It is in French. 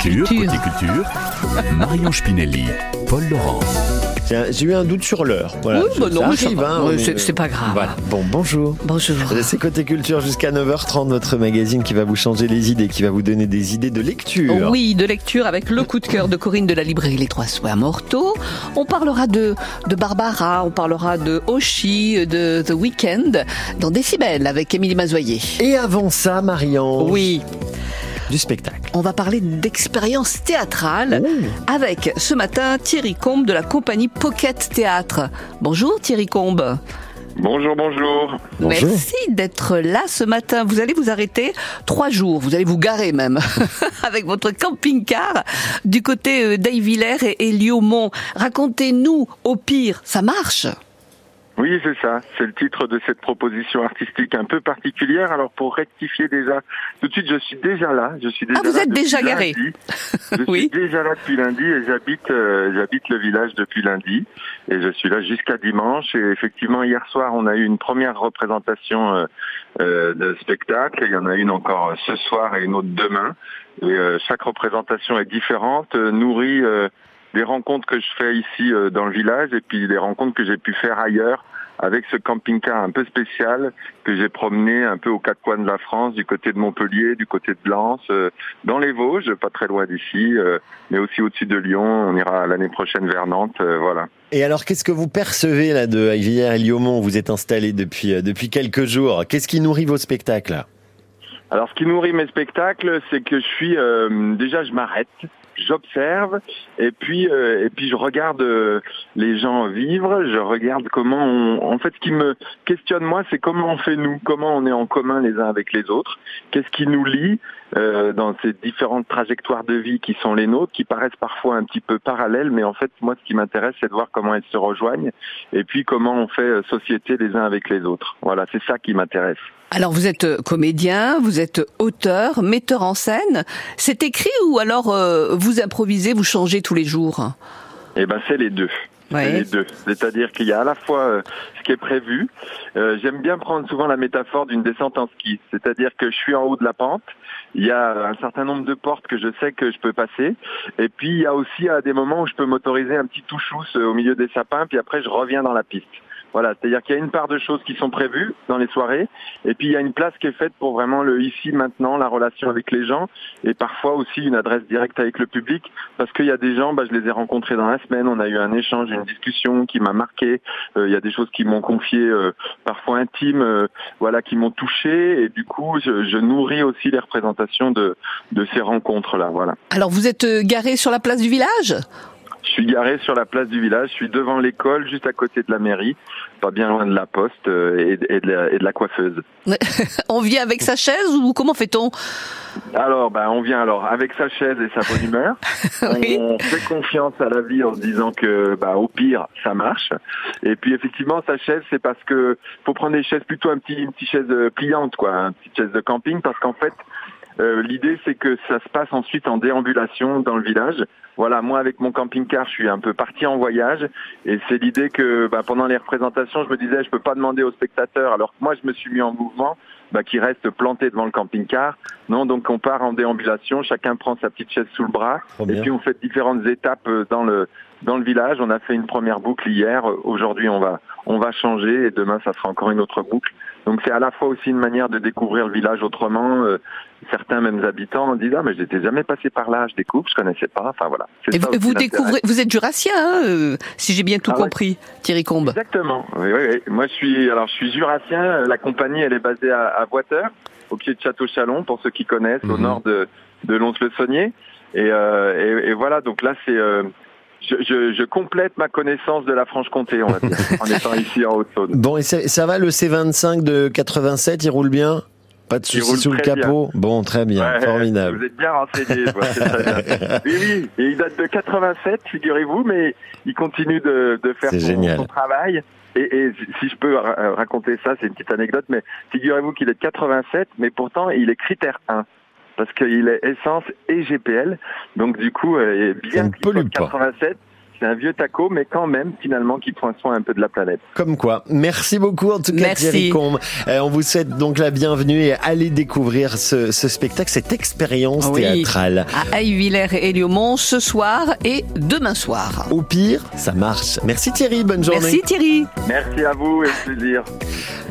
Culture, Culture. côté culture, Marion Spinelli, Paul Laurent. J'ai eu un doute sur l'heure. Voilà, Oui, bah non, hein, c'est- est- c'est pas grave. Voilà. Bon, bonjour. Bonjour. C'est Côté Culture jusqu'à 9h30, votre magazine qui va vous changer les idées, qui va vous donner des idées de lecture. Oui, de lecture avec le coup de cœur de Corinne de la librairie Les Trois Soins Mortaux. On parlera de, de Barbara, on parlera de Oshi, de The Weeknd, dans Décibel avec Émilie Mazoyer. Et avant ça, Marion. Oui, Du spectacle. on va parler d'expérience théâtrale avec ce matin Thierry Combe de la compagnie Pocket Théâtre. Bonjour Thierry Combe. Bonjour, bonjour. Bonjour. Merci d'être là ce matin. Vous allez vous arrêter trois jours. Vous allez vous garer même avec votre camping-car du côté euh, d'Aille-Villers et, Liaumont. Racontez-nous, au pire, ça marche? Oui, c'est ça. C'est le titre de cette proposition artistique un peu particulière. Alors, pour rectifier déjà, tout de suite, je suis déjà là. Je suis déjà Ah, vous là êtes déjà garé. lundi. Je Oui. suis déjà là depuis lundi et j'habite, euh, j'habite le village depuis lundi. Et je suis là jusqu'à dimanche. Et effectivement, hier soir, on a eu une première représentation euh, euh, de spectacle. Il y en a une encore ce soir et une autre demain. Et euh, chaque représentation est différente, euh, nourrie euh, des rencontres que je fais ici euh, dans le village et puis des rencontres que j'ai pu faire ailleurs avec ce camping-car un peu spécial que j'ai promené un peu aux quatre coins de la France, du côté de Montpellier, du côté de Lens, euh, dans les Vosges, pas très loin d'ici, euh, mais aussi au-dessus de Lyon. On ira l'année prochaine vers Nantes, euh, voilà. Et alors, qu'est-ce que vous percevez là de Aiguillère et Liaumont? Vous êtes installé depuis, euh, depuis quelques jours. Qu'est-ce qui nourrit vos spectacles Alors, ce qui nourrit mes spectacles, c'est que je suis euh, déjà, je m'arrête, j'observe, et puis euh, et puis je regarde euh, les gens vivre, je regarde comment on. En fait, ce qui me questionne moi, c'est comment on fait nous, comment on est en commun les uns avec les autres, qu'est-ce qui nous lie euh, dans ces différentes trajectoires de vie qui sont les nôtres, qui paraissent parfois un petit peu parallèles, mais en fait, moi, ce qui m'intéresse, c'est de voir comment elles se rejoignent, et puis comment on fait euh, société les uns avec les autres. Voilà, c'est ça qui m'intéresse. Alors vous êtes euh, comédien, vous êtes auteur, metteur en scène. C'est écrit ou alors euh, vous improvisez, vous changez tous les jours? Eh ben, c'est les deux. Ouais. C'est les deux. C'est-à-dire qu'il y a à la fois euh, ce qui est prévu. Euh, J'aime bien prendre souvent la métaphore d'une descente en ski. C'est-à-dire que je suis en haut de la pente. Il y a un certain nombre de portes que je sais que je peux passer. Et puis il y a aussi à des moments où je peux m'autoriser un petit touchous au milieu des sapins. Puis après je reviens dans la piste. Voilà, c'est-à-dire qu'il y a une part de choses qui sont prévues dans les soirées, et puis il y a une place qui est faite pour vraiment le ici, maintenant, la relation avec les gens, et parfois aussi une adresse directe avec le public, parce qu'il y a des gens, bah, je les ai rencontrés dans la semaine, on a eu un échange, une discussion qui m'a marqué, Euh, il y a des choses qui m'ont confié, euh, parfois intimes, euh, voilà, qui m'ont touché, et du coup, je, je nourris aussi les représentations de, de ces rencontres-là, voilà. Alors vous êtes euh, garé sur la place du village? Suis garé sur la place du village, je suis devant l'école, juste à côté de la mairie, pas bien loin de la poste euh, et, et de, la, et de la coiffeuse. On vient avec sa chaise ou comment fait-on? Alors, ben, on vient alors avec sa chaise et sa bonne humeur. Oui. On fait confiance à la vie en se disant que, bah, au pire, ça marche. Et puis, effectivement, sa chaise, c'est parce que faut prendre des chaises plutôt un petit, une petite chaise euh, pliante, quoi, une petite chaise de camping, parce qu'en fait, euh, l'idée, c'est que ça se passe ensuite en déambulation dans le village. Voilà, moi avec mon camping-car, je suis un peu parti en voyage, et c'est l'idée que bah, pendant les représentations, je me disais, je peux pas demander aux spectateurs, alors que moi, je me suis mis en mouvement, bah, qui reste planté devant le camping-car. Non, donc on part en déambulation, chacun prend sa petite chaise sous le bras, Trop et bien. puis on fait différentes étapes euh, dans le dans le village. On a fait une première boucle hier. Aujourd'hui, on va on va changer, et demain, ça sera encore une autre boucle. Donc c'est à la fois aussi une manière de découvrir le village autrement. Euh, certains mêmes habitants disent ah mais j'étais jamais passé par là, je découvre, je connaissais pas. Enfin voilà. C'est Et ça vous, découvrez, vous êtes jurassien, hein, euh, si j'ai bien tout Ah ouais. compris, Thierry Combe. Exactement. Oui, oui, oui. Moi, je suis, alors, je suis jurassien. La compagnie, elle est basée à, à Boiteur, au pied de Château-Chalon, pour ceux qui connaissent, au Mhm. nord de, de Lons-le-Saunier. Et, euh, et, et voilà. Donc là, c'est, euh, je, je, je complète ma connaissance de la Franche-Comté, on va dire, en étant ici en Haute-Saône. Bon, et ça, va le C25 de 87, il roule bien? Pas de soucis sous le capot? Bon, très bien, Ouais, formidable. Vous êtes bien renseigné. bien. Oui, oui. Et il date de 87, figurez-vous, mais il continue de, de faire son, son travail. Et, et si je peux ra- raconter ça, c'est une petite anecdote, mais figurez-vous qu'il est de 87, mais pourtant il est critère 1. Parce qu'il est essence et GPL. Donc du coup, euh, bien qu'il soit pollue de pas. 87, c'est un vieux taco, mais quand même, finalement, qui prend soin un peu de la planète. Comme quoi. Merci beaucoup, en tout cas, Merci. Thierry Combe. Euh, on vous souhaite donc la bienvenue et allez découvrir ce, ce spectacle, cette expérience Oui. théâtrale. À Aille-Villers et Liaumont ce soir et demain soir. Au pire, ça marche. Merci Thierry, bonne journée. Merci Thierry. Merci à vous et plaisir.